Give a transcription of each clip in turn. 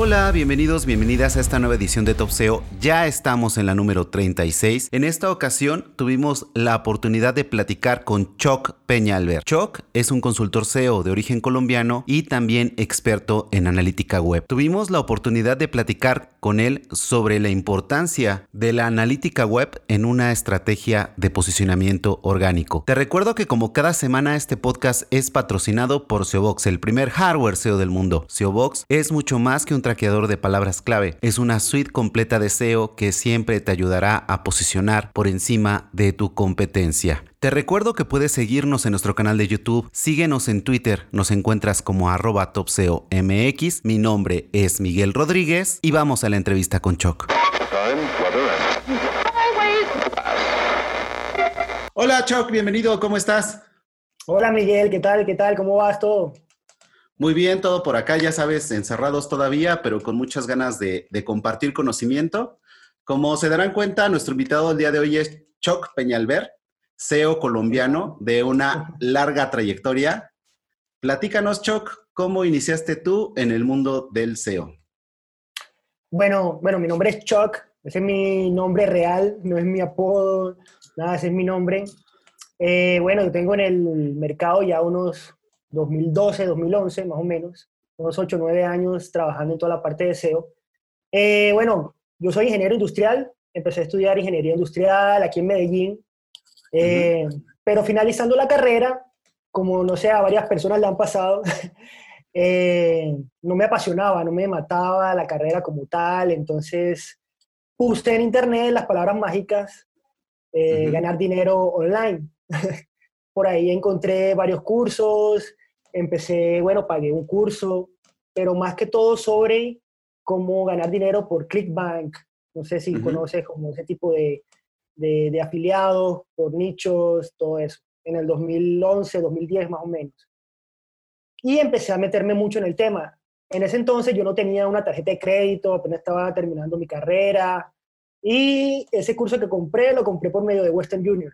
Hola, bienvenidos, bienvenidas a esta nueva edición de Top SEO. Ya estamos en la número 36. En esta ocasión tuvimos la oportunidad de platicar con Choc Peñalver. Choc es un consultor SEO de origen colombiano y también experto en analítica web. Tuvimos la oportunidad de platicar con él sobre la importancia de la analítica web en una estrategia de posicionamiento orgánico. Te recuerdo que como cada semana este podcast es patrocinado por SEObox, el primer hardware SEO del mundo. SEObox es mucho más que un traqueador de palabras clave. Es una suite completa de SEO que siempre te ayudará a posicionar por encima de tu competencia. Te recuerdo que puedes seguirnos en nuestro canal de YouTube, síguenos en Twitter, nos encuentras como arroba topseomx, mi nombre es Miguel Rodríguez y vamos a la entrevista con Choc. Hola Choc, bienvenido, ¿cómo estás? Hola Miguel, ¿qué tal? ¿Qué tal? ¿Cómo vas todo? Muy bien, todo por acá, ya sabes, encerrados todavía, pero con muchas ganas de, compartir conocimiento. Como se darán cuenta, nuestro invitado el día de hoy es Choc Peñalver, CEO colombiano de una larga trayectoria. Platícanos, Choc, ¿cómo iniciaste tú en el mundo del SEO? Bueno, bueno, mi nombre es Choc, ese es mi nombre real, no es mi apodo, nada, ese es mi nombre. Eh, bueno, yo tengo en el mercado ya unos 2012, 2011 más o menos, unos 8 o 9 años trabajando en toda la parte de SEO. Eh, bueno, yo soy ingeniero industrial, empecé a estudiar ingeniería industrial aquí en Medellín, eh, pero finalizando la carrera, como no sé, a varias personas le han pasado, eh, no me apasionaba, no me mataba la carrera como tal, entonces puse en internet las palabras mágicas, ganar dinero online. Por ahí encontré varios cursos, empecé, bueno, pagué un curso, pero más que todo sobre cómo ganar dinero por ClickBank. No sé si conoces como ese tipo de, de, afiliados, por nichos, todo eso, en el 2011, 2010 más o menos. Y empecé a meterme mucho en el tema. En ese entonces yo no tenía una tarjeta de crédito, apenas estaba terminando mi carrera. Y ese curso que compré, lo compré por medio de Western Junior.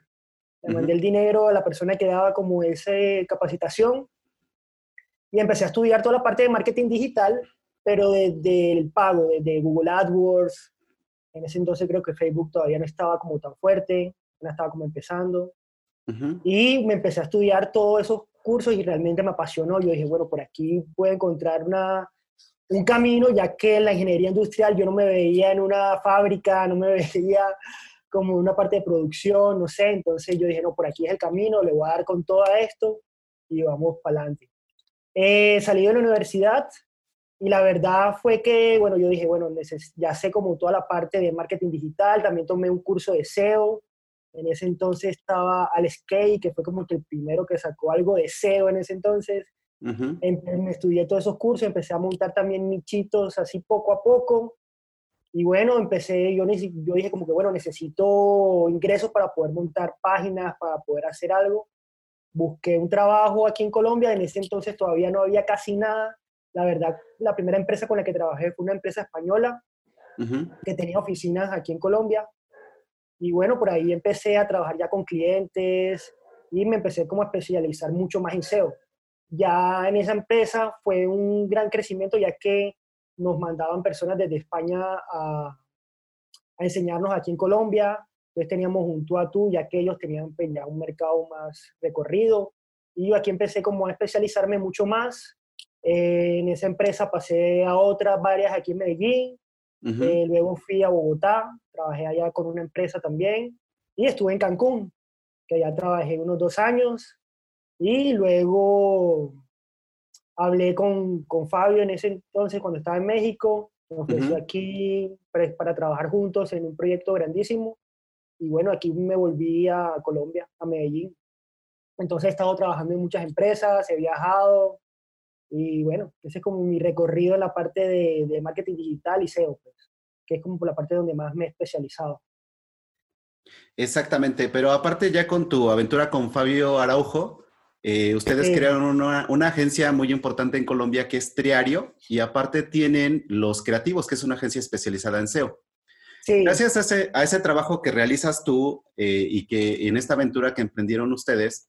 Le mandé el dinero a la persona que daba como esa capacitación y empecé a estudiar toda la parte de marketing digital, pero desde el pago, desde Google AdWords. En ese entonces creo que Facebook todavía no estaba como tan fuerte, no estaba como empezando. Y me empecé a estudiar todos esos cursos y realmente me apasionó. Yo dije, bueno, por aquí puedo encontrar una, un camino, ya que en la ingeniería industrial yo no me veía en una fábrica, no me veía como una parte de producción, no sé. Entonces yo dije, no, por aquí es el camino, le voy a dar con todo esto y vamos para adelante. Eh, salí de la universidad y la verdad fue que, bueno, yo dije, bueno, ya sé como toda la parte de marketing digital, también tomé un curso de SEO. En ese entonces estaba Alex Kay, que fue como que el primero que sacó algo de SEO en ese entonces. me estudié todos esos cursos, empecé a montar también nichitos así poco a poco. Y bueno, empecé, yo, yo dije como que, bueno, necesito ingresos para poder montar páginas, para poder hacer algo busqué un trabajo aquí en Colombia, en ese entonces todavía no había casi nada. La verdad, la primera empresa con la que trabajé fue una empresa española que tenía oficinas aquí en Colombia. Y bueno, por ahí empecé a trabajar ya con clientes y me empecé como a especializar mucho más en SEO. Ya en esa empresa fue un gran crecimiento ya que nos mandaban personas desde España a, a enseñarnos aquí en Colombia, entonces teníamos un tú a tú, ya que ellos tenían pues, ya un mercado más recorrido. Y yo aquí empecé como a especializarme mucho más. Eh, en esa empresa pasé a otras varias aquí en Medellín. Eh, luego fui a Bogotá, trabajé allá con una empresa también. Y estuve en Cancún, que allá trabajé unos dos años. Y luego hablé con, con Fabio en ese entonces, cuando estaba en México, me ofreció aquí para, para, trabajar juntos en un proyecto grandísimo. Y bueno, aquí me volví a Colombia, a Medellín. Entonces he estado trabajando en muchas empresas, he viajado, y bueno, ese es como mi recorrido en la parte de, de marketing digital y SEO, pues, que es como por la parte donde más me he especializado. Exactamente, pero aparte ya con tu aventura con Fabio Araujo, eh, ustedes crearon una, una, agencia muy importante en Colombia que es Triario y aparte tienen Los Creativos, que es una agencia especializada en SEO. Sí. Gracias a ese, a ese, trabajo que realizas tú eh, y que en esta aventura que emprendieron ustedes,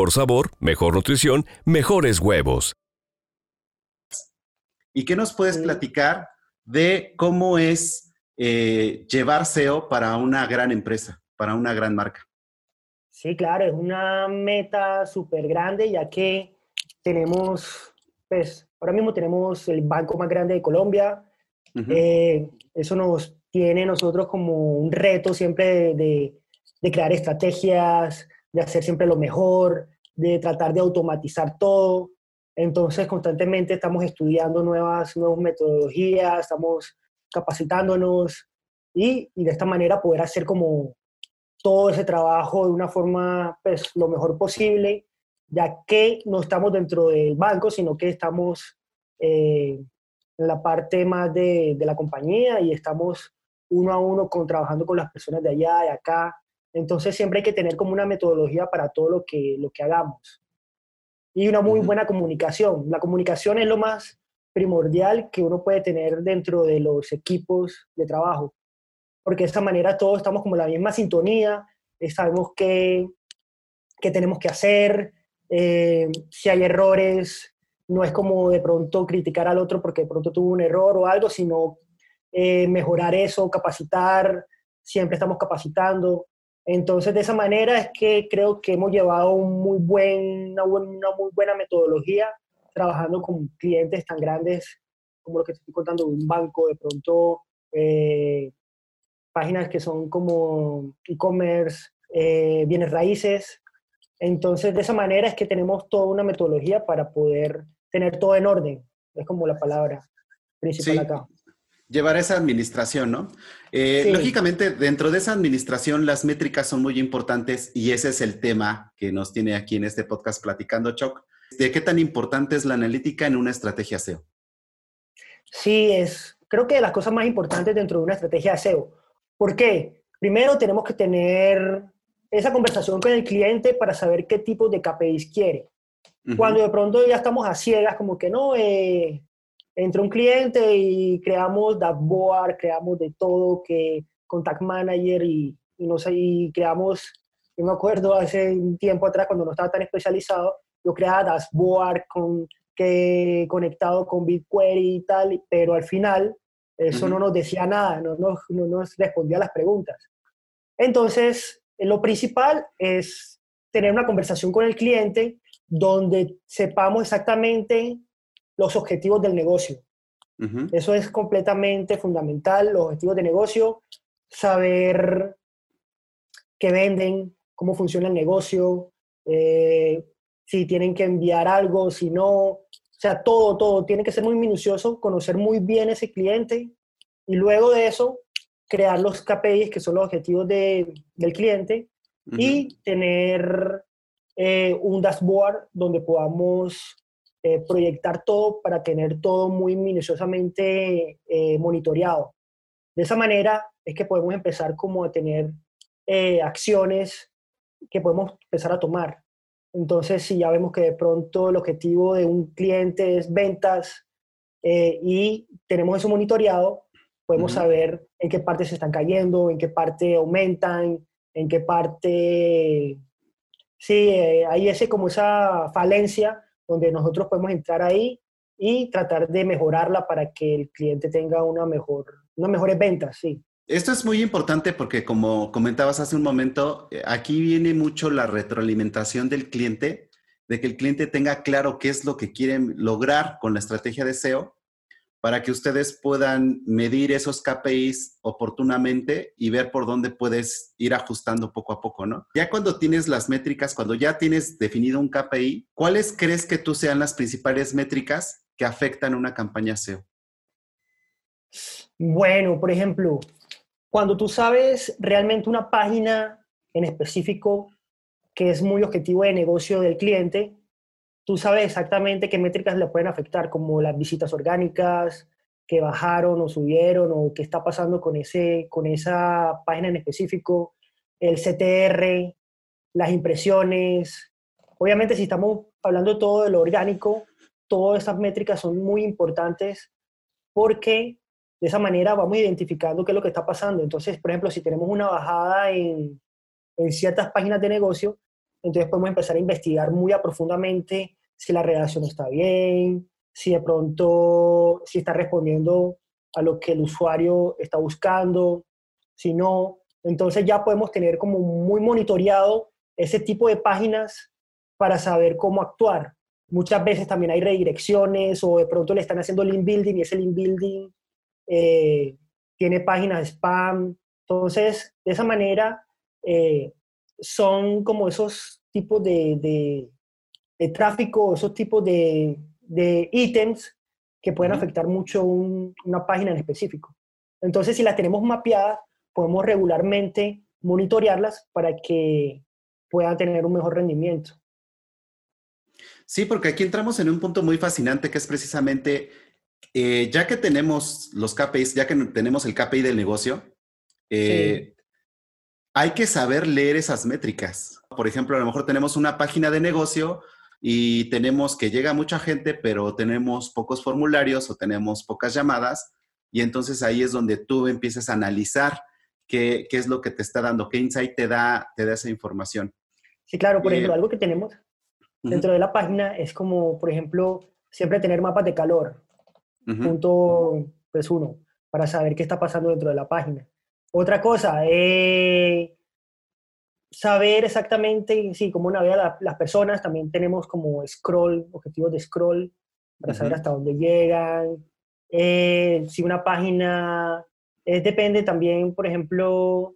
sabor, mejor nutrición, mejores huevos. ¿Y qué nos puedes platicar de cómo es eh, llevar SEO para una gran empresa, para una gran marca? Sí, claro, es una meta súper grande ya que tenemos, pues, ahora mismo tenemos el banco más grande de Colombia. Eh, eso nos tiene nosotros como un reto siempre de, de crear estrategias, de hacer siempre lo mejor, de tratar de automatizar todo. Entonces, constantemente estamos estudiando nuevas, nuevas metodologías, estamos capacitándonos y, y, de esta manera poder hacer como todo ese trabajo de una forma, pues, lo mejor posible, ya que no estamos dentro del banco, sino que estamos eh, en la parte más de, de, la compañía y estamos uno a uno con, trabajando con las personas de allá, de acá, entonces siempre hay que tener como una metodología para todo lo que, lo que hagamos. Y una muy buena comunicación. La comunicación es lo más primordial que uno puede tener dentro de los equipos de trabajo. Porque de esta manera todos estamos como en la misma sintonía, eh, sabemos qué, qué tenemos que hacer, eh, si hay errores, no es como de pronto criticar al otro porque de pronto tuvo un error o algo, sino eh, mejorar eso, capacitar, siempre estamos capacitando. Entonces, de esa manera es que creo que hemos llevado un muy buen, una, muy buena metodología trabajando con clientes tan grandes como lo que te estoy contando, un banco, de pronto eh, páginas que son como e-commerce, eh, bienes raíces. Entonces, de esa manera es que tenemos toda una metodología para poder tener todo en orden. Es como la palabra principal acá llevar esa administración, ¿no? Eh, lógicamente, dentro de esa administración, las métricas son muy importantes y ese es el tema que nos tiene aquí en este podcast platicando, Choc. ¿De qué tan importante es la analítica en una estrategia SEO? Sí, es, creo que de las cosas más importantes dentro de una estrategia SEO. ¿Por qué? Primero tenemos que tener esa conversación con el cliente para saber qué tipo de KPIs quiere. Cuando de pronto ya estamos a ciegas, como que no, eh, entra un cliente y creamos dashboard, creamos de todo, que contact manager y, y no sé, y creamos, yo me acuerdo hace un tiempo atrás cuando no estaba tan especializado, yo creaba dashboard con, que, conectado con BigQuery y tal, pero al final eso no nos decía nada, no, no, no nos respondía a las preguntas. Entonces, lo principal es tener una conversación con el cliente donde sepamos exactamente los objetivos del negocio. Eso es completamente fundamental, los objetivos de negocio, saber qué venden, cómo funciona el negocio, eh, si tienen que enviar algo, si no, o sea, todo, todo, tiene que ser muy minucioso, conocer muy bien ese cliente y luego de eso crear los KPIs, que son los objetivos de, del cliente, y tener eh, un dashboard donde podamos eh, proyectar todo para tener todo muy minuciosamente eh, monitoreado. De esa manera es que podemos empezar como a tener eh, acciones que podemos empezar a tomar. Entonces, si ya vemos que de pronto el objetivo de un cliente es ventas y tenemos eso monitoreado, podemos saber en qué parte se están cayendo, en qué parte aumentan, en qué parte sí, eh, hay ese, como esa falencia donde nosotros podemos entrar ahí y tratar de mejorarla para que el cliente tenga una mejor, unas mejores ventas, sí. Esto es muy importante porque como comentabas hace un momento, eh, aquí viene mucho la retroalimentación del cliente, de que el cliente tenga claro qué es lo que quieren lograr con la estrategia de SEO para que ustedes puedan medir esos KPIs oportunamente y ver por dónde puedes ir ajustando poco a poco, ¿no? Ya cuando tienes las métricas, cuando ya tienes definido un KPI, ¿cuáles crees que tú sean las principales métricas que afectan una campaña SEO? Bueno, por ejemplo, cuando tú sabes realmente una página en específico que es muy objetivo de negocio del cliente, tú sabes exactamente qué métricas le pueden afectar, como las visitas orgánicas, que bajaron o subieron, o qué está pasando con, ese, con esa página en específico, el CTR, las impresiones. Obviamente, si estamos hablando todo de lo orgánico, todas esas métricas son muy importantes porque de esa manera vamos identificando qué es lo que está pasando. Entonces, por ejemplo, si tenemos una bajada en, en ciertas páginas de negocio, entonces podemos empezar a investigar muy profundamente si la redacción está bien, si de pronto, si está respondiendo a lo que el usuario está buscando, si no. Entonces ya podemos tener como muy monitoreado ese tipo de páginas para saber cómo actuar. Muchas veces también hay redirecciones o de pronto le están haciendo link building y ese link building eh, tiene páginas spam. Entonces, de esa manera, eh, son como esos tipos de, de, tráfico, esos tipos de, ítems que pueden afectar mucho una página en específico. Entonces, si las tenemos mapeadas, podemos regularmente monitorearlas para que puedan tener un mejor rendimiento. Sí, porque aquí entramos en un punto muy fascinante que es precisamente, eh, ya que tenemos los KPIs, ya que tenemos el KPI del negocio, eh, hay que saber leer esas métricas. Por ejemplo, a lo mejor tenemos una página de negocio y tenemos que llega mucha gente, pero tenemos pocos formularios o tenemos pocas llamadas. Y entonces ahí es donde tú empiezas a analizar qué, es lo que te está dando, qué insight te da, te da esa información. Sí, claro, por ejemplo, algo que tenemos dentro de la página es como, por ejemplo, siempre tener mapas de calor. Punto, pues uno, para saber qué está pasando dentro de la página. Otra cosa, eh, saber exactamente, sí, cómo navegan las personas. También tenemos como scroll, objetivos de scroll, para saber hasta dónde llegan. Eh, si una página, eh, depende también, por ejemplo,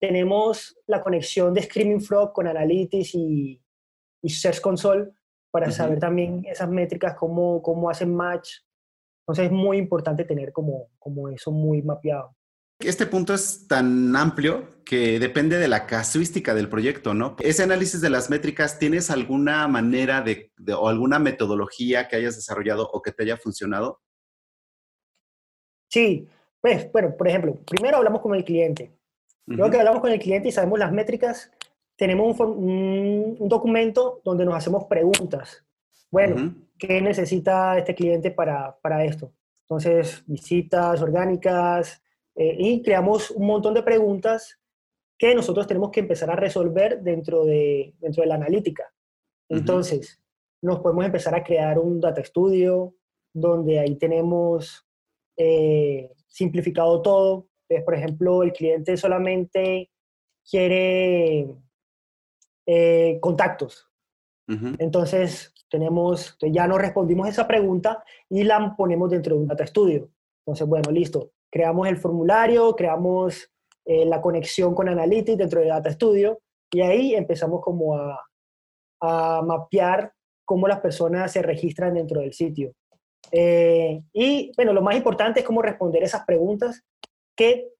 tenemos la conexión de Screaming Frog con Analytics y, Search Console para saber también esas métricas, cómo, cómo hacen match. Entonces es muy importante tener como, como eso muy mapeado. Este punto es tan amplio que depende de la casuística del proyecto, ¿no? Ese análisis de las métricas, ¿tienes alguna manera de, o alguna metodología que hayas desarrollado o que te haya funcionado? Sí, pues, bueno, por ejemplo, primero hablamos con el cliente. Luego que hablamos con el cliente y sabemos las métricas, tenemos un, documento donde nos hacemos preguntas. Bueno, ¿qué necesita este cliente para, para esto? Entonces, visitas orgánicas, eh, y creamos un montón de preguntas que nosotros tenemos que empezar a resolver dentro de, dentro de la analítica. Entonces, nos podemos empezar a crear un data studio donde ahí tenemos eh, simplificado todo. por ejemplo, el cliente solamente quiere eh, contactos. Entonces, tenemos, ya nos respondimos esa pregunta y la ponemos dentro de un data studio. Entonces, bueno, listo creamos el formulario, creamos eh, la conexión con Analytics dentro de Data Studio y ahí empezamos como a, a mapear cómo las personas se registran dentro del sitio. Eh, y bueno, lo más importante es cómo responder esas preguntas que,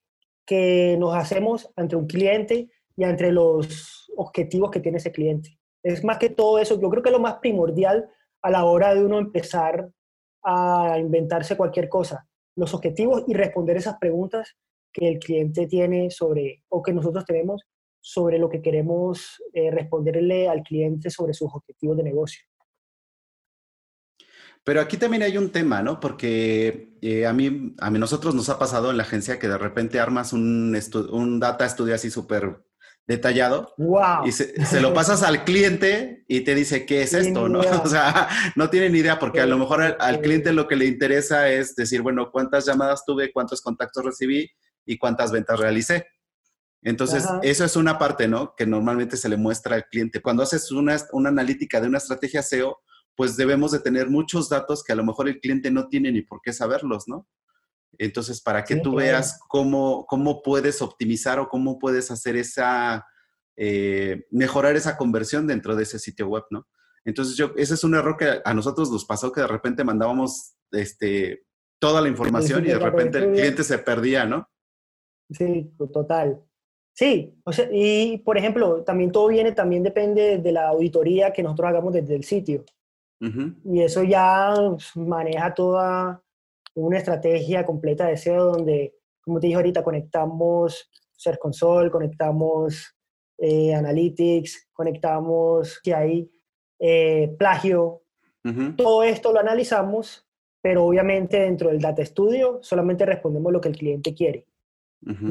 que nos hacemos entre un cliente y entre los objetivos que tiene ese cliente. Es más que todo eso, yo creo que es lo más primordial a la hora de uno empezar a inventarse cualquier cosa los objetivos y responder esas preguntas que el cliente tiene sobre, o que nosotros tenemos sobre lo que queremos eh, responderle al cliente sobre sus objetivos de negocio. Pero aquí también hay un tema, ¿no? Porque eh, a, mí, a mí nosotros nos ha pasado en la agencia que de repente armas un, un data studio así súper detallado. Wow. Y se, lo pasas al cliente y te dice, ¿qué es esto? ¿no? O sea, no tiene ni idea porque a lo mejor al, cliente lo que le interesa es decir, bueno, cuántas llamadas tuve, cuántos contactos recibí y cuántas ventas realicé. Entonces, eso es una parte, ¿no? Que normalmente se le muestra al cliente. Cuando haces una, una analítica de una estrategia SEO, pues debemos de tener muchos datos que a lo mejor el cliente no tiene ni por qué saberlos, ¿no? Entonces, para que tú veas cómo, cómo puedes optimizar o cómo puedes hacer esa, eh, mejorar esa conversión dentro de ese sitio web, ¿no? Entonces, yo, ese es un error que a nosotros nos pasó que de repente mandábamos este, toda la información y de repente el cliente se perdía, ¿no? Sí, total. Sí, o sea, y por ejemplo, también todo viene, también depende de la auditoría que nosotros hagamos desde el sitio. Y eso ya maneja toda una estrategia completa de SEO donde, como te dije ahorita, conectamos Search Console, conectamos eh, Analytics, conectamos que hay eh, plagio. Todo esto lo analizamos, pero obviamente dentro del Data Studio solamente respondemos lo que el cliente quiere.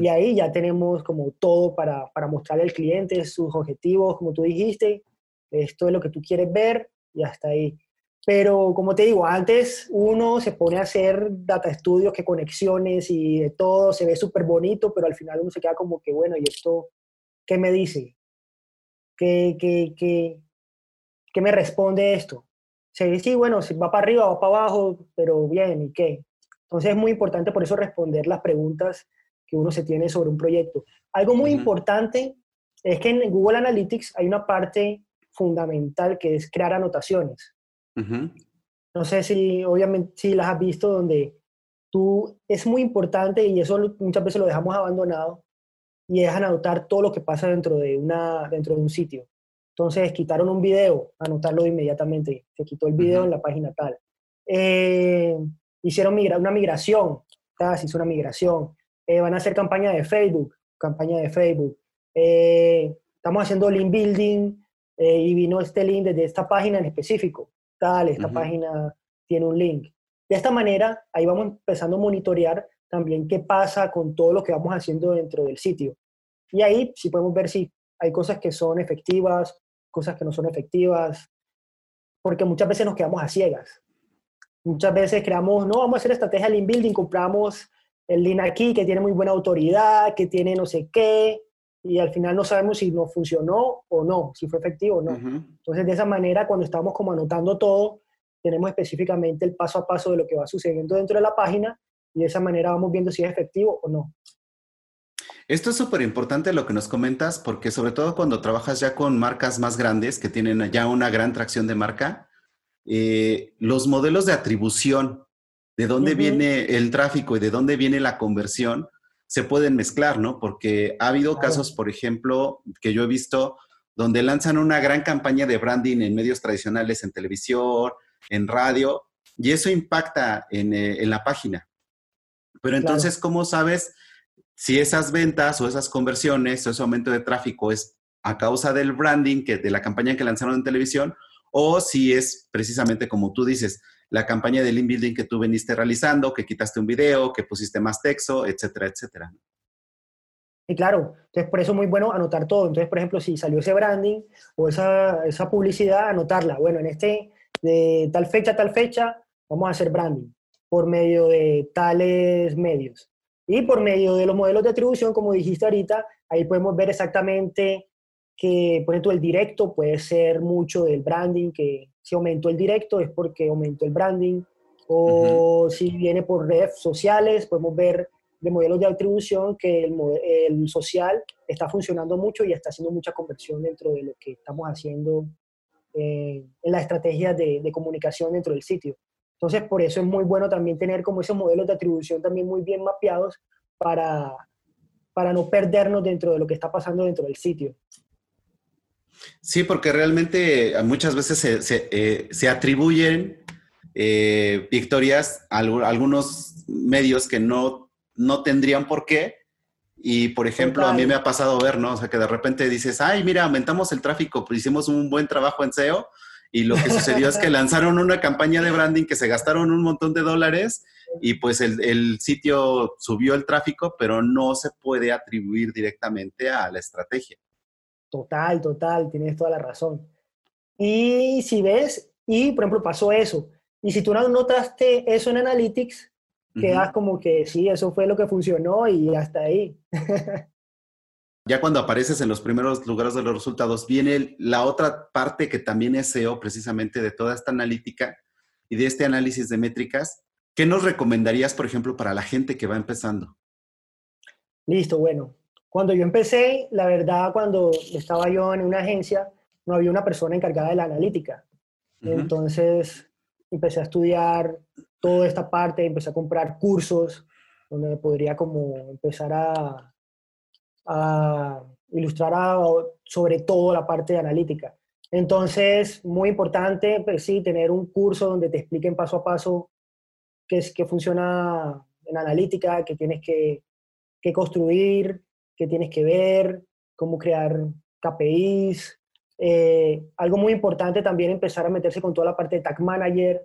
Y ahí ya tenemos como todo para, para mostrarle al cliente sus objetivos, como tú dijiste, esto es lo que tú quieres ver y hasta ahí. Pero como te digo, antes uno se pone a hacer data estudios, que conexiones y de todo, se ve súper bonito, pero al final uno se queda como que, bueno, ¿y esto qué me dice? ¿Qué, qué, qué, qué me responde esto? Se dice, sí, bueno, si va para arriba, va para abajo, pero bien, ¿y qué? Entonces es muy importante por eso responder las preguntas que uno se tiene sobre un proyecto. Algo muy importante es que en Google Analytics hay una parte fundamental que es crear anotaciones. No sé si, obviamente, si las has visto donde tú, es muy importante y eso muchas veces lo dejamos abandonado y dejan anotar todo lo que pasa dentro de, una, dentro de un sitio. Entonces, quitaron un video, anotarlo inmediatamente. Se quitó el video en la página tal. Eh, hicieron migra una migración, se hizo una migración. Eh, van a hacer campaña de Facebook, campaña de Facebook. Eh, estamos haciendo link building y vino este link desde esta página en específico tal, esta página tiene un link. De esta manera, ahí vamos empezando a monitorear también qué pasa con todo lo que vamos haciendo dentro del sitio. Y ahí sí podemos ver si hay cosas que son efectivas, cosas que no son efectivas, porque muchas veces nos quedamos a ciegas. Muchas veces creamos, no, vamos a hacer estrategia de link building, compramos el link aquí que tiene muy buena autoridad, que tiene no sé qué, y al final no sabemos si nos funcionó o no, si fue efectivo o no. Entonces, de esa manera, cuando estamos como anotando todo, tenemos específicamente el paso a paso de lo que va sucediendo dentro de la página y de esa manera vamos viendo si es efectivo o no. Esto es súper importante lo que nos comentas, porque sobre todo cuando trabajas ya con marcas más grandes que tienen ya una gran tracción de marca, eh, los modelos de atribución, de dónde viene el tráfico y de dónde viene la conversión, se pueden mezclar, ¿no? Porque ha habido casos, por ejemplo, que yo he visto donde lanzan una gran campaña de branding en medios tradicionales, en televisión, en radio, y eso impacta en, eh, la página. Pero entonces, ¿cómo sabes si esas ventas o esas conversiones o ese aumento de tráfico es a causa del branding, que, de la campaña que lanzaron en televisión, o si es precisamente como tú dices, la campaña de link building que tú veniste realizando, que quitaste un video, que pusiste más texto, etcétera, etcétera. Y claro, entonces por eso es muy bueno anotar todo. Entonces, por ejemplo, si salió ese branding o esa, esa publicidad, anotarla. Bueno, en este, de tal fecha tal fecha, vamos a hacer branding por medio de tales medios. Y por medio de los modelos de atribución, como dijiste ahorita, ahí podemos ver exactamente que, por ejemplo, el directo puede ser mucho del branding, que si aumentó el directo es porque aumentó el branding, o si viene por redes sociales, podemos ver de modelos de atribución que el, el, social está funcionando mucho y está haciendo mucha conversión dentro de lo que estamos haciendo eh, en la estrategia de, de, comunicación dentro del sitio. Entonces, por eso es muy bueno también tener como esos modelos de atribución también muy bien mapeados para, para no perdernos dentro de lo que está pasando dentro del sitio. Sí, porque realmente eh, muchas veces se, eh, atribuyen eh, victorias a, algunos medios que no, no tendrían por qué. Y, por ejemplo, a mí me ha pasado ver, ¿no? O sea, que de repente dices, ay, mira, aumentamos el tráfico, pues hicimos un buen trabajo en SEO. Y lo que sucedió es que lanzaron una campaña de branding que se gastaron un montón de dólares y pues el, el, sitio subió el tráfico, pero no se puede atribuir directamente a la estrategia. Total, total, tienes toda la razón. Y si ves, y por ejemplo pasó eso, y si tú no notaste eso en Analytics, quedas como que sí, eso fue lo que funcionó y hasta ahí. ya cuando apareces en los primeros lugares de los resultados, viene la otra parte que también es SEO, precisamente de toda esta analítica y de este análisis de métricas. ¿Qué nos recomendarías, por ejemplo, para la gente que va empezando? Listo, bueno. Cuando yo empecé, la verdad, cuando estaba yo en una agencia, no había una persona encargada de la analítica. Entonces empecé a estudiar toda esta parte, empecé a comprar cursos donde podría como empezar a, a ilustrar sobre todo la parte de analítica. Entonces, muy importante, pues sí, tener un curso donde te expliquen paso a paso qué, es, qué funciona en analítica, qué tienes que, que construir, qué tienes que ver, cómo crear KPIs, eh, algo muy importante también empezar a meterse con toda la parte de Tag Manager,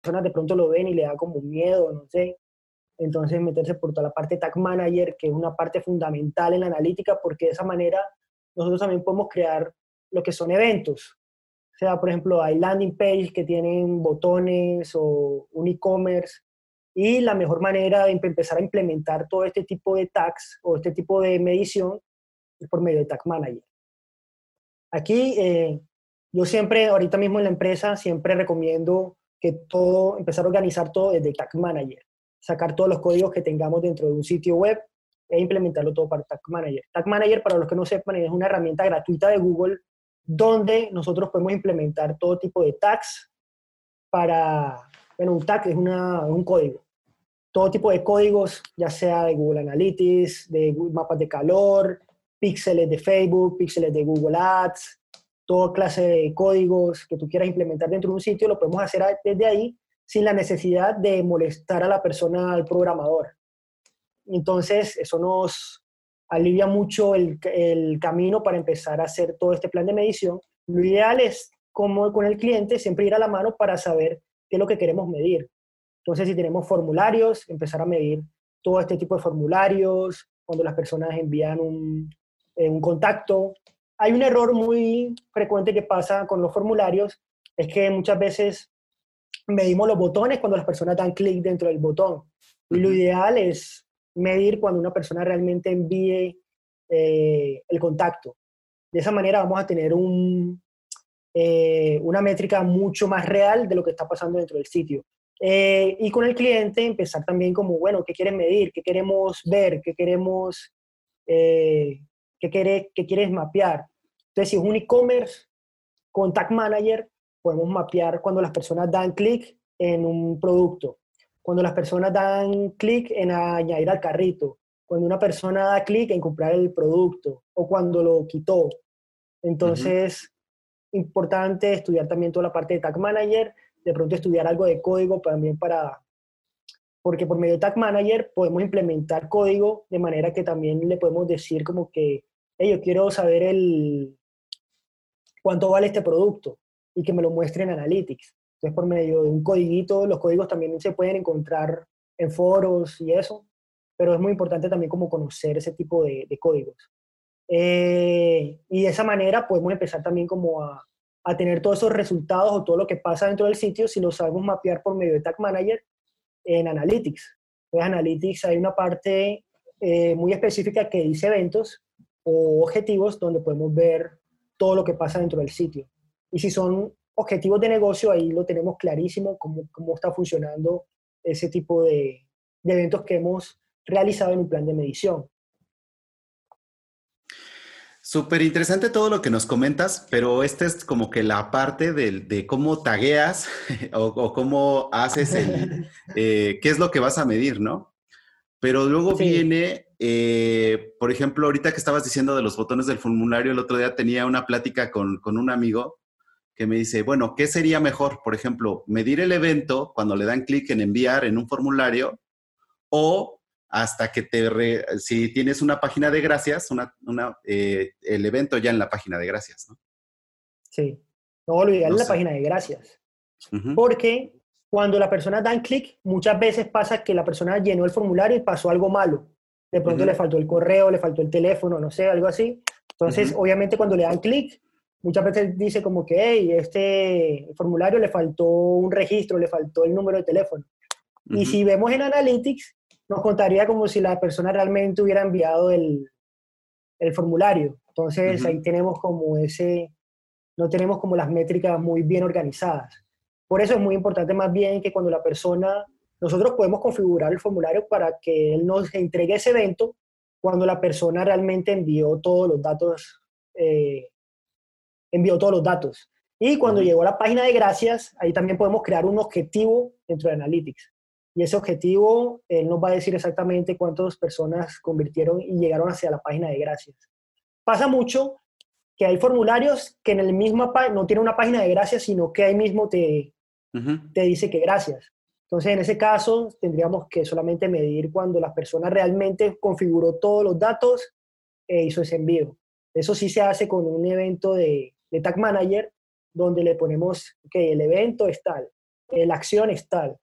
personas de pronto lo ven y le da como miedo, no sé. Entonces meterse por toda la parte Tag Manager, que es una parte fundamental en la analítica, porque de esa manera nosotros también podemos crear lo que son eventos. O sea, por ejemplo, hay landing pages que tienen botones o un e-commerce y la mejor manera de empezar a implementar todo este tipo de tags o este tipo de medición es por medio de Tag Manager. Aquí eh, yo siempre, ahorita mismo en la empresa, siempre recomiendo que todo, empezar a organizar todo desde Tag Manager, sacar todos los códigos que tengamos dentro de un sitio web e implementarlo todo para Tag Manager. Tag Manager, para los que no sepan, es una herramienta gratuita de Google donde nosotros podemos implementar todo tipo de tags para, bueno, un tag es una, un código. Todo tipo de códigos, ya sea de Google Analytics, de mapas de calor, píxeles de Facebook, píxeles de Google Ads, toda clase de códigos que tú quieras implementar dentro de un sitio, lo podemos hacer desde ahí sin la necesidad de molestar a la persona, al programador. Entonces, eso nos alivia mucho el, camino para empezar a hacer todo este plan de medición. Lo ideal es, como con el cliente, siempre ir a la mano para saber qué es lo que queremos medir. Entonces, si tenemos formularios, empezar a medir todo este tipo de formularios, cuando las personas envían un, eh, un contacto, hay un error muy frecuente que pasa con los formularios, es que muchas veces medimos los botones cuando las personas dan clic dentro del botón. Y lo ideal es medir cuando una persona realmente envíe eh, el contacto. De esa manera vamos a tener un, eh, una métrica mucho más real de lo que está pasando dentro del sitio. Eh, y con el cliente empezar también como, bueno, ¿qué quieres medir? ¿Qué queremos ver? ¿Qué queremos ¿Qué quieres, qué quieres mapear? Entonces, si es un e-commerce con Tag Manager, podemos mapear cuando las personas dan clic en un producto, cuando las personas dan clic en añadir al carrito, cuando una persona da clic en comprar el producto o cuando lo quitó. Entonces, importante estudiar también toda la parte de Tag Manager, de pronto estudiar algo de código también para, porque por medio de Tag Manager podemos implementar código de manera que también le podemos decir como que yo quiero saber el, cuánto vale este producto y que me lo muestre en Analytics. Entonces, por medio de un codiguito, los códigos también se pueden encontrar en foros y eso, pero es muy importante también como conocer ese tipo de, códigos. Eh, y de esa manera podemos empezar también como a, a, tener todos esos resultados o todo lo que pasa dentro del sitio si lo sabemos mapear por medio de Tag Manager en Analytics. En Analytics hay una parte eh, muy específica que dice eventos o objetivos donde podemos ver todo lo que pasa dentro del sitio. Y si son objetivos de negocio, ahí lo tenemos clarísimo, cómo, cómo está funcionando ese tipo de, de eventos que hemos realizado en un plan de medición. Súper interesante todo lo que nos comentas, pero esta es como que la parte de, de cómo tagueas o, cómo haces el, eh, qué es lo que vas a medir, ¿no? Pero luego viene, eh, por ejemplo, ahorita que estabas diciendo de los botones del formulario, el otro día tenía una plática con, con un amigo que me dice, bueno, ¿qué sería mejor? Por ejemplo, medir el evento cuando le dan clic en enviar en un formulario o hasta que te, si tienes una página de gracias, una, eh, el evento ya en la página de gracias, ¿no? Sí, no, ideal es la página de gracias. Porque cuando la persona da clic, muchas veces pasa que la persona llenó el formulario y pasó algo malo. De pronto le faltó el correo, le faltó el teléfono, no sé, algo así. Entonces, obviamente, cuando le dan clic, muchas veces dice como que, hey, este formulario le faltó un registro, le faltó el número de teléfono. Y si vemos en Analytics, nos contaría como si la persona realmente hubiera enviado el, el formulario. Entonces, ahí tenemos como ese, no tenemos como las métricas muy bien organizadas. Por eso es muy importante más bien que cuando la persona, nosotros podemos configurar el formulario para que él nos entregue ese evento cuando la persona realmente envió todos los datos eh, envió todos los datos. Y cuando llegó a la página de gracias, ahí también podemos crear un objetivo dentro de Analytics. Y ese objetivo, él nos va a decir exactamente cuántas personas convirtieron y llegaron hacia la página de gracias. Pasa mucho que hay formularios que en el mismo no tiene una página de gracias, sino que ahí mismo te, te dice que gracias. Entonces, en ese caso, tendríamos que solamente medir cuando la persona realmente configuró todos los datos e hizo ese envío. Eso sí se hace con un evento de, de Tag Manager, donde le ponemos que el evento es tal, eh, la acción es tal,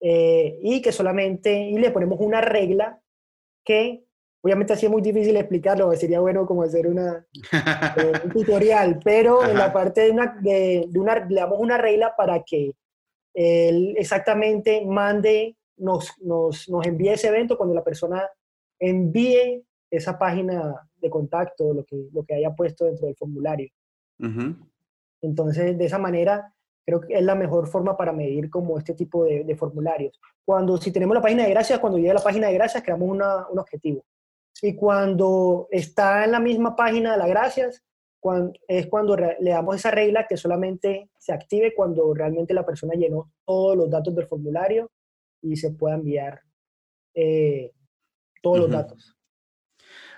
eh, y que solamente, y le ponemos una regla que, obviamente así es muy difícil explicarlo, sería bueno como hacer una, eh, un tutorial, pero en la parte de una, de, una, le damos una regla para que él exactamente mande, nos, nos, nos envíe ese evento cuando la persona envíe esa página de contacto, lo que, lo que haya puesto dentro del formulario. Entonces, de esa manera, creo que es la mejor forma para medir como este tipo de, formularios. Cuando, si tenemos la página de gracias, cuando llega a la página de gracias, creamos un objetivo. Y cuando está en la misma página de las gracias, es cuando le damos esa regla que solamente se active cuando realmente la persona llenó todos los datos del formulario y se pueda enviar eh, todos los datos.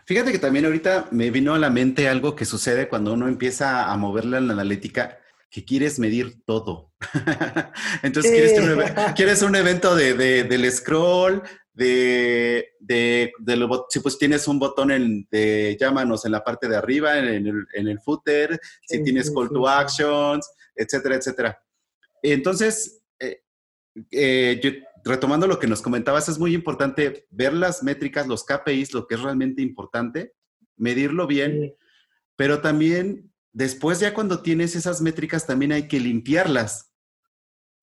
Fíjate que también ahorita me vino a la mente algo que sucede cuando uno empieza a moverle la analítica, que quieres medir todo. Entonces, quieres, un, evento de, del scroll, de, de, si pues tienes un botón en, de llámanos en la parte de arriba, en el, en el footer, si tienes call to actions, etcétera, etcétera. Entonces, eh, eh, yo retomando lo que nos comentabas, es muy importante ver las métricas, los KPIs, lo que es realmente importante, medirlo bien, pero también después ya cuando tienes esas métricas también hay que limpiarlas,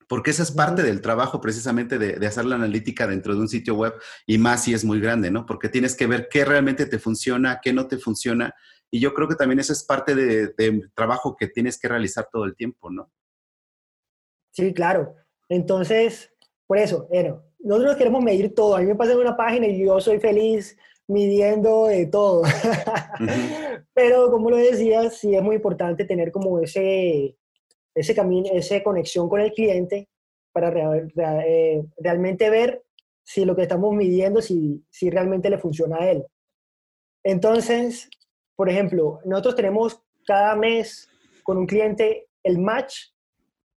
porque esa es parte del trabajo precisamente de, hacer la analítica dentro de un sitio web y más si es muy grande, ¿no? Porque tienes que ver qué realmente te funciona, qué no te funciona. Y yo creo que también eso es parte del de trabajo que tienes que realizar todo el tiempo, ¿no? Sí, claro. Entonces, por eso, bueno, nosotros queremos medir todo. A mí me pasa en una página y yo soy feliz midiendo de todo. Pero como lo decía, sí es muy importante tener como ese, ese camino, esa conexión con el cliente para eh, realmente ver si lo que estamos midiendo, si, si realmente le funciona a él. Entonces, por ejemplo, nosotros tenemos cada mes con un cliente el match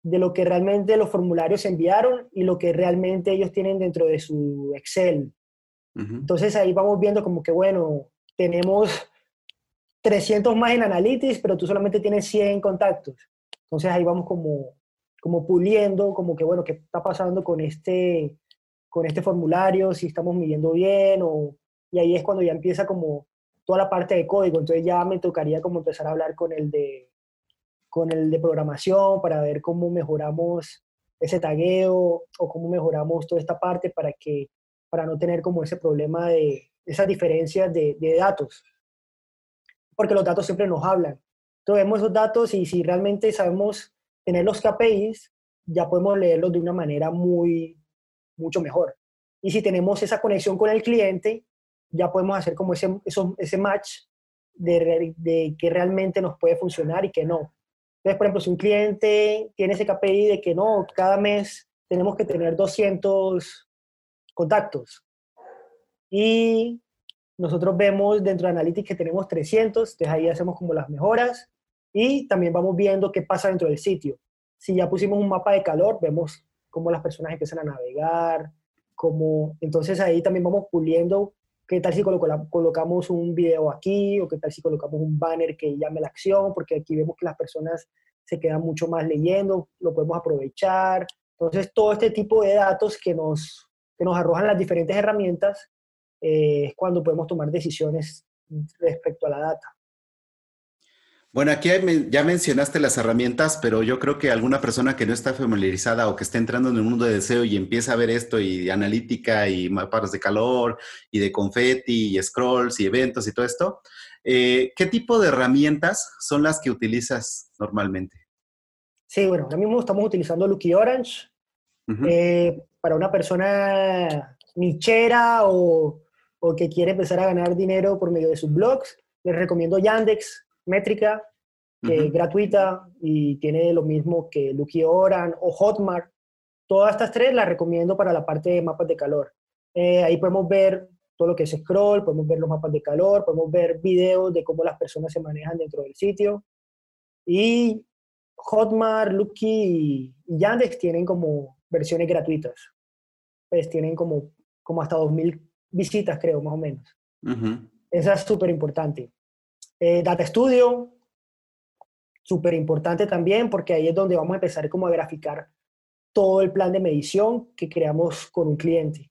de lo que realmente los formularios enviaron y lo que realmente ellos tienen dentro de su Excel. Entonces ahí vamos viendo como que, bueno, tenemos 300 más en Analytics, pero tú solamente tienes 100 contactos. Entonces ahí vamos como, como puliendo, como que, bueno, ¿qué está pasando con este, con este formulario? Si estamos midiendo bien o... Y ahí es cuando ya empieza como toda la parte de código. Entonces ya me tocaría como empezar a hablar con el de con el de programación para ver cómo mejoramos ese tagueo o cómo mejoramos toda esta parte para que para no tener como ese problema de esas diferencias de, de datos porque los datos siempre nos hablan entonces vemos esos datos y si realmente sabemos tener los KPIs ya podemos leerlos de una manera muy mucho mejor. Y si tenemos esa conexión con el cliente ya podemos hacer como ese, ese match de, de que realmente nos puede funcionar y que no. Entonces, por ejemplo, si un cliente tiene ese KPI de que no, cada mes tenemos que tener 200 contactos, y nosotros vemos dentro de Analytics que tenemos 300, entonces ahí hacemos como las mejoras y también vamos viendo qué pasa dentro del sitio. Si ya pusimos un mapa de calor, vemos cómo las personas empiezan a navegar, cómo, entonces ahí también vamos puliendo qué tal si colocamos un video aquí o qué tal si colocamos un banner que llame la acción, porque aquí vemos que las personas se quedan mucho más leyendo, lo podemos aprovechar. Entonces, todo este tipo de datos que nos, que nos arrojan las diferentes herramientas eh, es cuando podemos tomar decisiones respecto a la data. Bueno, aquí ya mencionaste las herramientas, pero yo creo que alguna persona que no está familiarizada o que está entrando en el mundo de deseo y empieza a ver esto y analítica y mapas de calor y de confeti y scrolls y eventos y todo esto, eh, ¿qué tipo de herramientas son las que utilizas normalmente? Sí, bueno, ahora mismo estamos utilizando Lucky Orange. Eh, para una persona nichera o, o que quiere empezar a ganar dinero por medio de sus blogs, les recomiendo Yandex, Métrica, que es gratuita y tiene lo mismo que Lucky Oran o Hotmart. Todas estas tres las recomiendo para la parte de mapas de calor. Eh, ahí podemos ver todo lo que es scroll, podemos ver los mapas de calor, podemos ver videos de cómo las personas se manejan dentro del sitio. Y Hotmart, Lucky y Yandex tienen como versiones gratuitas. Pues tienen como, como hasta 2.000 visitas, creo, más o menos. Esa es súper importante. Eh, Data Studio, súper importante también porque ahí es donde vamos a empezar como a graficar todo el plan de medición que creamos con un cliente.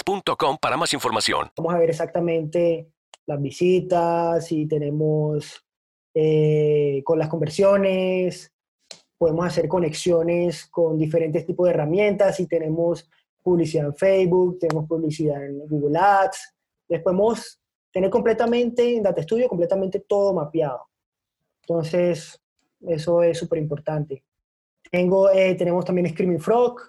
para más información. Vamos a ver exactamente las visitas, y tenemos eh, con las conversiones, podemos hacer conexiones con diferentes tipos de herramientas, si tenemos publicidad en Facebook, tenemos publicidad en Google Ads, les podemos tener completamente en Data Studio, completamente todo mapeado. Entonces, eso es súper importante. Tengo, eh, tenemos también Screaming Frog,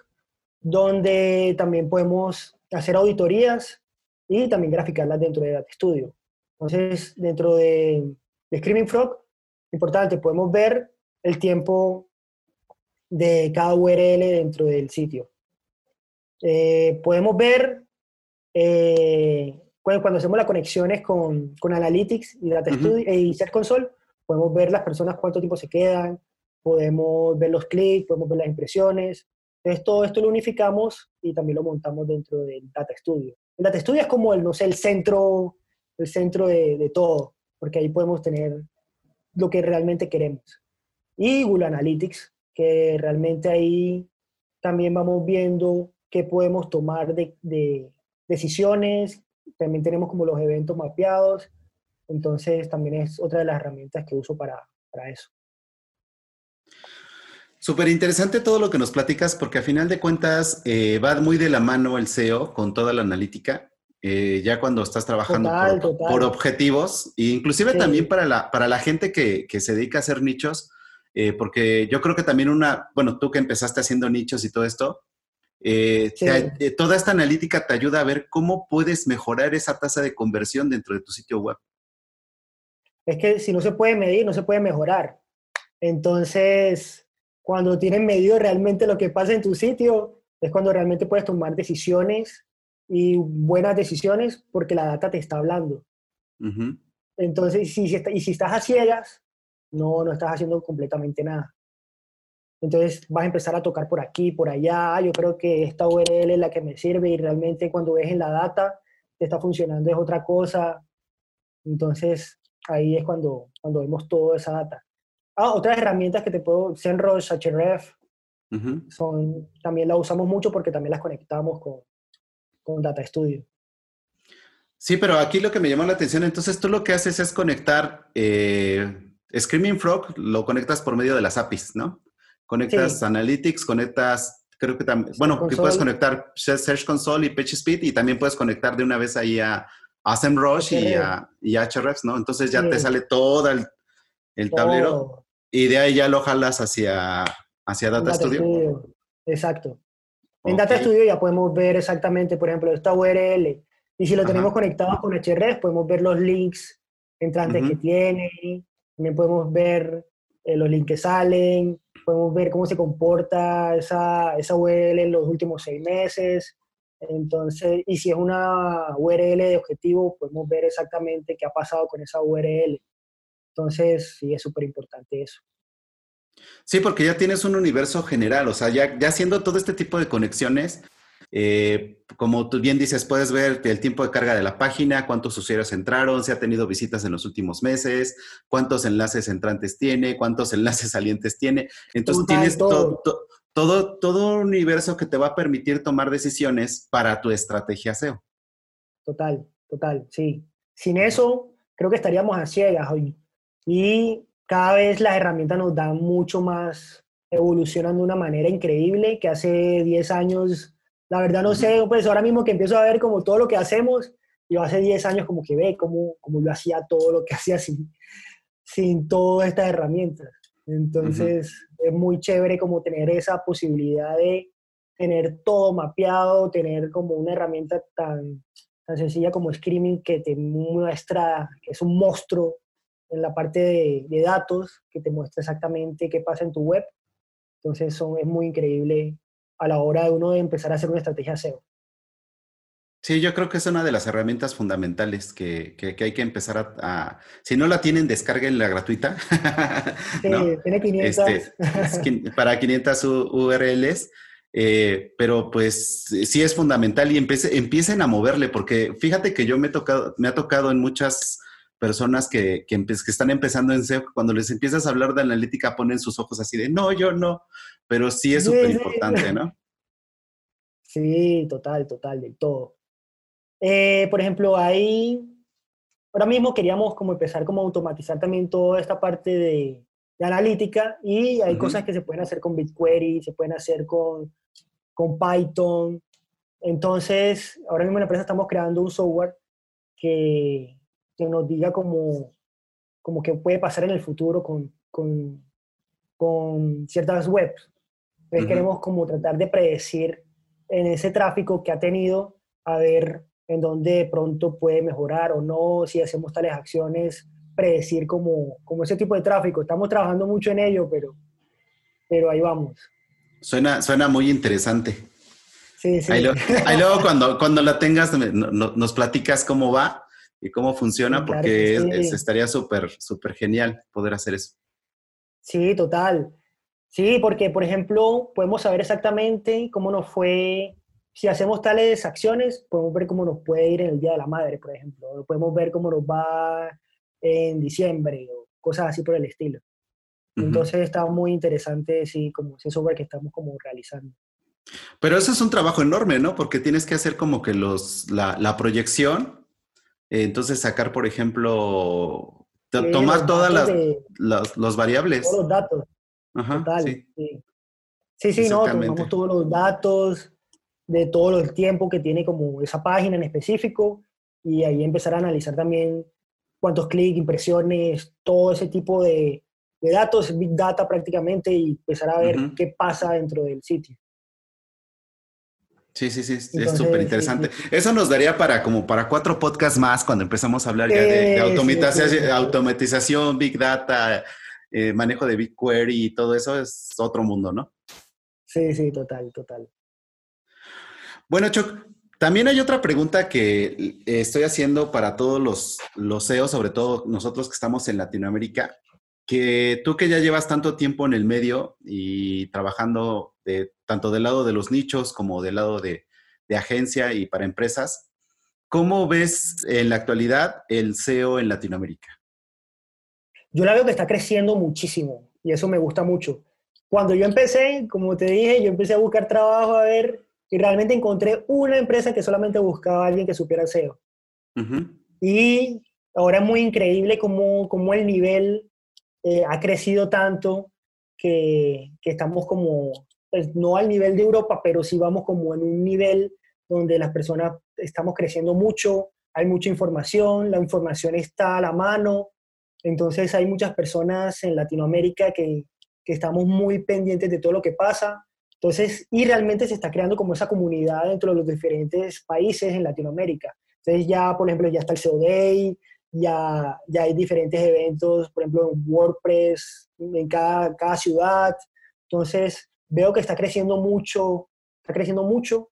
donde también podemos hacer auditorías y también graficarlas dentro de Data Studio. Entonces, dentro de, Screaming Frog, importante, podemos ver el tiempo de cada URL dentro del sitio. Eh, podemos ver eh, cuando, hacemos las conexiones con, con Analytics y Data Studio eh, y Search Console, podemos ver las personas cuánto tiempo se quedan, podemos ver los clics, podemos ver las impresiones, entonces, todo esto lo unificamos y también lo montamos dentro del Data Studio. El Data Studio es como el, no sé, el centro, el centro de, todo, porque ahí podemos tener lo que realmente queremos. Y Google Analytics, que realmente ahí también vamos viendo qué podemos tomar de, de decisiones, también tenemos como los eventos mapeados, entonces también es otra de las herramientas que uso para, para eso. Súper interesante todo lo que nos platicas, porque a final de cuentas eh, va muy de la mano el SEO con toda la analítica. Eh, ya cuando estás trabajando por, objetivos, e inclusive también para la, para la gente que, se dedica a hacer nichos, eh, porque yo creo que también una, bueno, tú que empezaste haciendo nichos y todo esto, toda esta analítica te ayuda a ver cómo puedes mejorar esa tasa de conversión dentro de tu sitio web. Es que si no se puede medir, no se puede mejorar. Entonces, cuando tienes medido realmente lo que pasa en tu sitio, es cuando realmente puedes tomar decisiones y buenas decisiones porque la data te está hablando. Entonces, si, y si estás a ciegas, no, no estás haciendo completamente nada. Entonces vas a empezar a tocar por aquí, por allá. Yo creo que esta URL es la que me sirve y realmente cuando ves en la data te está funcionando es otra cosa. Entonces ahí es cuando, cuando vemos toda esa data. Ah, otras herramientas que te puedo, SEMrush, HRF, son, también la usamos mucho porque también las conectamos con, con Data Studio. Sí, pero aquí lo que me llama la atención, entonces tú lo que haces es conectar eh, Screaming Frog, lo conectas por medio de las APIs, ¿no? Conectas Analytics, conectas Creo que también, bueno, que puedes conectar Search Console y PageSpeed y también puedes conectar de una vez ahí a, a SEMrush y a, y Hrefs, ¿no? Entonces ya te sale todo el, el tablero y de ahí ya lo jalas hacia, hacia Data, Studio. Exacto. En Data Studio ya podemos ver exactamente, por ejemplo, esta URL. Y si lo tenemos conectado con Hrefs, podemos ver los links entrantes que tiene. También podemos ver eh, los links que salen. Podemos ver cómo se comporta esa, esa URL en los últimos seis meses. Entonces, y si es una URL de objetivo, podemos ver exactamente qué ha pasado con esa URL. Entonces, sí, es súper importante eso. Sí, porque ya tienes un universo general, o sea, ya, ya haciendo todo este tipo de conexiones, eh, como tú bien dices, puedes ver el tiempo de carga de la página, cuántos usuarios entraron, si ha tenido visitas en los últimos meses, cuántos enlaces entrantes tiene, cuántos enlaces salientes tiene. Entonces tienes todo. todo, todo un universo que te va a permitir tomar decisiones para tu estrategia SEO. Total, total, sí. Sin eso, creo que estaríamos a ciegas hoy. Y cada vez las herramientas nos dan mucho más, evolucionan de una manera increíble que hace 10 años, la verdad no sé, pues ahora mismo que empiezo a ver como todo lo que hacemos, yo hace 10 años como que ve como, como yo hacía todo lo que hacía sin, sin todas estas herramientas. Entonces es muy chévere como tener esa posibilidad de tener todo mapeado, tener como una herramienta tan, tan sencilla como Screaming que te muestra que es un monstruo en la parte de, datos que te muestra exactamente qué pasa en tu web. Entonces son, es muy increíble a la hora de uno de empezar a hacer una estrategia SEO. Sí, yo creo que es una de las herramientas fundamentales que, que, hay que empezar a, Si no la tienen, descarguen la gratuita. Sí, tiene 500. Este, para 500 URLs. Eh, pero pues sí es fundamental y empiecen a moverle, porque fíjate que yo me, he tocado, me ha tocado en muchas personas que, que, que, están empezando en SEO, cuando les empiezas a hablar de analítica ponen sus ojos así de, no, yo no, pero sí es súper importante, ¿no? Sí, total, total, del todo. Eh, por ejemplo, ahí, ahora mismo queríamos como empezar como a automatizar también toda esta parte de, de analítica y hay cosas que se pueden hacer con BigQuery, se pueden hacer con, con Python. Entonces, ahora mismo en la empresa estamos creando un software que, que nos diga como, como que puede pasar en el futuro con, con, con ciertas webs. Entonces queremos como tratar de predecir en ese tráfico que ha tenido, a ver en dónde de pronto puede mejorar o no, si hacemos tales acciones, predecir como, como ese tipo de tráfico. Estamos trabajando mucho en ello, pero, pero ahí vamos. Suena, suena muy interesante. Sí, sí. Ahí, luego cuando, cuando la tengas nos platicas cómo va y cómo funciona, porque estaría súper, súper genial poder hacer eso. Sí, total. Sí, porque, por ejemplo, podemos saber exactamente cómo nos fue, si hacemos tales acciones, podemos ver cómo nos puede ir en el Día de la Madre, por ejemplo, podemos ver cómo nos va en diciembre o cosas así por el estilo. Entonces está muy interesante, sí, como ese software que estamos como realizando. Pero eso es un trabajo enorme, ¿no? Porque tienes que hacer como que los, la, la proyección entonces, sacar, por ejemplo, tomar todas las los variables. Todos los datos. Ajá, sí. sí. Sí, no, tomamos todos los datos de todo el tiempo que tiene como esa página en específico y ahí empezar a analizar también cuántos clics, impresiones, todo ese tipo de, datos, big data prácticamente y empezar a ver qué pasa dentro del sitio. Sí, sí, sí, es súper interesante. Eso nos daría para como para cuatro podcasts más cuando empezamos a hablar ya de, automatización, big data, eh, manejo de BigQuery y todo eso es otro mundo, ¿no? Sí, sí, total, total. Bueno, Choc, también hay otra pregunta que estoy haciendo para todos los, los CEOs, sobre todo nosotros que estamos en Latinoamérica, que tú que ya llevas tanto tiempo en el medio y trabajando de, tanto del lado de los nichos como del lado de, agencia y para empresas, ¿cómo ves en la actualidad el SEO en Latinoamérica? Yo la veo que está creciendo muchísimo y eso me gusta mucho. Cuando yo empecé, como te dije, yo empecé a buscar trabajo a ver y realmente encontré una empresa que solamente buscaba a alguien que supiera SEO. Y ahora es muy increíble cómo, cómo el nivel eh, ha crecido tanto que, que, estamos como pues no al nivel de Europa, pero sí vamos como en un nivel donde las personas estamos creciendo mucho, hay mucha información, la información está a la mano, entonces hay muchas personas en Latinoamérica que, que estamos muy pendientes de todo lo que pasa. Entonces, y realmente se está creando como esa comunidad dentro de los diferentes países en Latinoamérica. Entonces ya, por ejemplo, ya está el CO Day, ya, ya hay diferentes eventos, por ejemplo, en WordPress, en cada, cada ciudad. Entonces, veo que está creciendo mucho, está creciendo mucho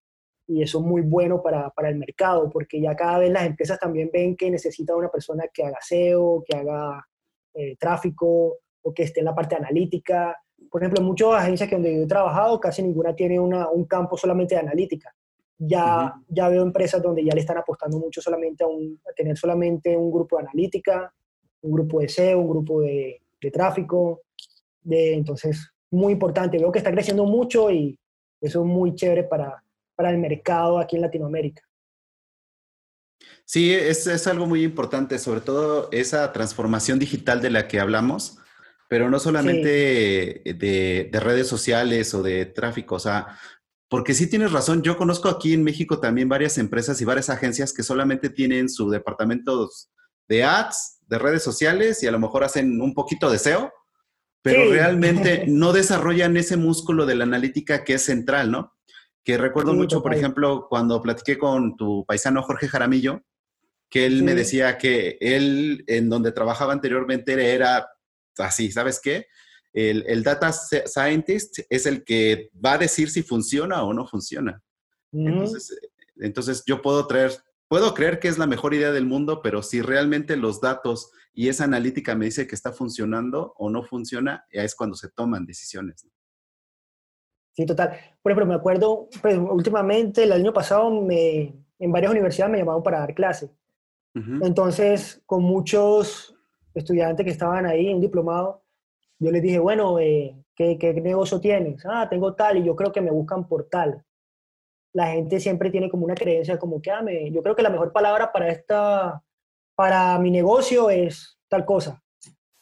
y eso es muy bueno para, para, el mercado, porque ya cada vez las empresas también ven que necesitan una persona que haga SEO, que haga eh, tráfico o que esté en la parte analítica. Por ejemplo, en muchas agencias que donde yo he trabajado, casi ninguna tiene una, un campo solamente de analítica. Ya, ya veo empresas donde ya le están apostando mucho solamente a, un, a, tener solamente un grupo de analítica, un grupo de SEO, un grupo de, de tráfico. De, entonces, muy importante. Veo que está creciendo mucho y eso es muy chévere para, para el mercado aquí en Latinoamérica. Sí, es, es, algo muy importante, sobre todo esa transformación digital de la que hablamos, pero no solamente sí. de, de, redes sociales o de tráfico, o sea, porque sí tienes razón, yo conozco aquí en México también varias empresas y varias agencias que solamente tienen su departamento de ads, de redes sociales y a lo mejor hacen un poquito de SEO, pero sí. realmente no desarrollan ese músculo de la analítica que es central, ¿no? Que recuerdo sí, mucho, por ejemplo, cuando platiqué con tu paisano Jorge Jaramillo, que él sí. me decía que él, en donde trabajaba anteriormente, era así, ¿sabes qué? El, el, data scientist es el que va a decir si funciona o no funciona. Uh -huh. entonces, entonces, yo puedo traer, puedo creer que es la mejor idea del mundo, pero si realmente los datos y esa analítica me dice que está funcionando o no funciona, ya es cuando se toman decisiones. Sí, total. Por ejemplo, me acuerdo, pues, últimamente, el año pasado, me, en varias universidades me llamaron para dar clase. Uh -huh. Entonces, con muchos estudiantes que estaban ahí, un diplomado, yo les dije, bueno, eh, ¿qué, ¿qué, negocio tienes? Ah, tengo tal y yo creo que me buscan por tal. La gente siempre tiene como una creencia como que, ah, me, yo creo que la mejor palabra para, esta, para mi negocio es tal cosa.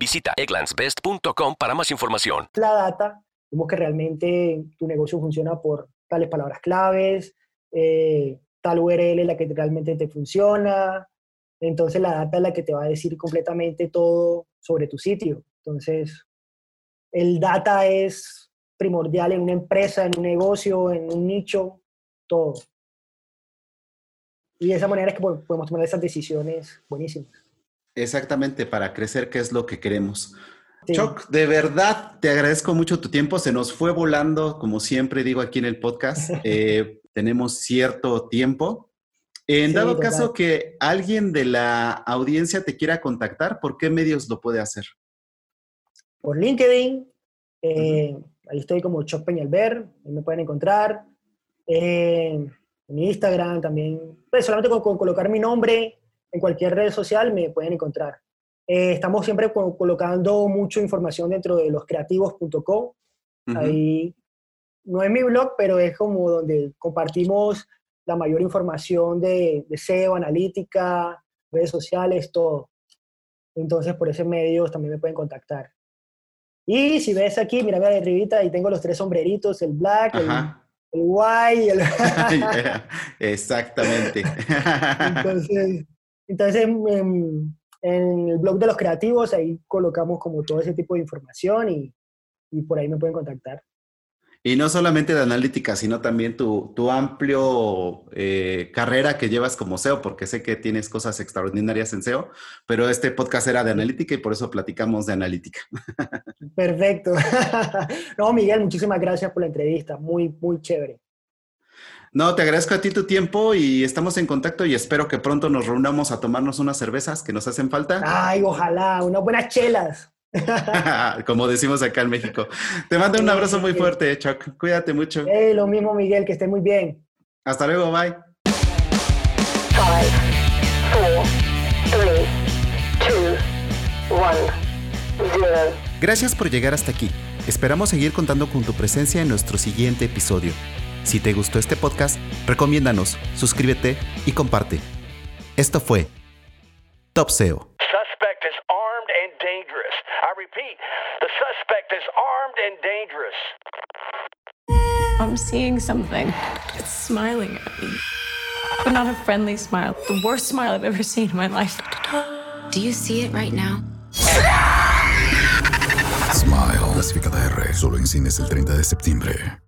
Visita egglandsbest.com para más información. La data, vemos que realmente tu negocio funciona por tales palabras claves, eh, tal URL la que realmente te funciona. Entonces la data es la que te va a decir completamente todo sobre tu sitio. Entonces, el data es primordial en una empresa, en un negocio, en un nicho, todo. Y de esa manera es que podemos tomar esas decisiones buenísimas. Exactamente, para crecer, ¿qué es lo que queremos? Sí. Choc, de verdad te agradezco mucho tu tiempo. Se nos fue volando, como siempre digo aquí en el podcast. Eh, tenemos cierto tiempo. En sí, dado caso que alguien de la audiencia te quiera contactar, ¿por qué medios lo puede hacer? Por LinkedIn. Eh, uh -huh. Ahí estoy como Choc Peñalver. Ahí me pueden encontrar. Eh, en Instagram también. Pues solamente con, con colocar mi nombre en cualquier red social me pueden encontrar. Eh, estamos siempre co colocando mucha información dentro de loscreativos.com. Uh -huh. Ahí no es mi blog, pero es como donde compartimos la mayor información de, de SEO, analítica, redes sociales, todo. Entonces, por ese medio también me pueden contactar. Y si ves aquí, mira, mira de arribita, ahí tengo los tres sombreritos, el black, el, el, white, el... Exactamente. Entonces, entonces, en, en, el blog de los creativos, ahí colocamos como todo ese tipo de información y, y por ahí me pueden contactar. Y no solamente de analítica, sino también tu, tu amplio eh, carrera que llevas como SEO, porque sé que tienes cosas extraordinarias en SEO, pero este podcast era de analítica y por eso platicamos de analítica. Perfecto. no, Miguel, muchísimas gracias por la entrevista. Muy, muy chévere. No, te agradezco a ti tu tiempo y estamos en contacto y espero que pronto nos reunamos a tomarnos unas cervezas que nos hacen falta. Ay, ojalá, unas buenas chelas. Como decimos acá en México. Te mando un abrazo muy fuerte, Chuck. Cuídate mucho. Eh, lo mismo, Miguel, que esté muy bien. Hasta luego, bye. Five, four, three, two, one, zero. Gracias por llegar hasta aquí. Esperamos seguir contando con tu presencia en nuestro siguiente episodio. Si te gustó este podcast, recomiéndanos, suscríbete y comparte. Esto fue Top SEO. Suspect is armed and dangerous. I repeat, the suspect is armed and dangerous. I'm seeing something. It's smiling at me. But not a friendly smile. The worst smile I've ever seen in my life. Do you see it right now? Smile, clasificada R, solo en cines el 30 de septiembre.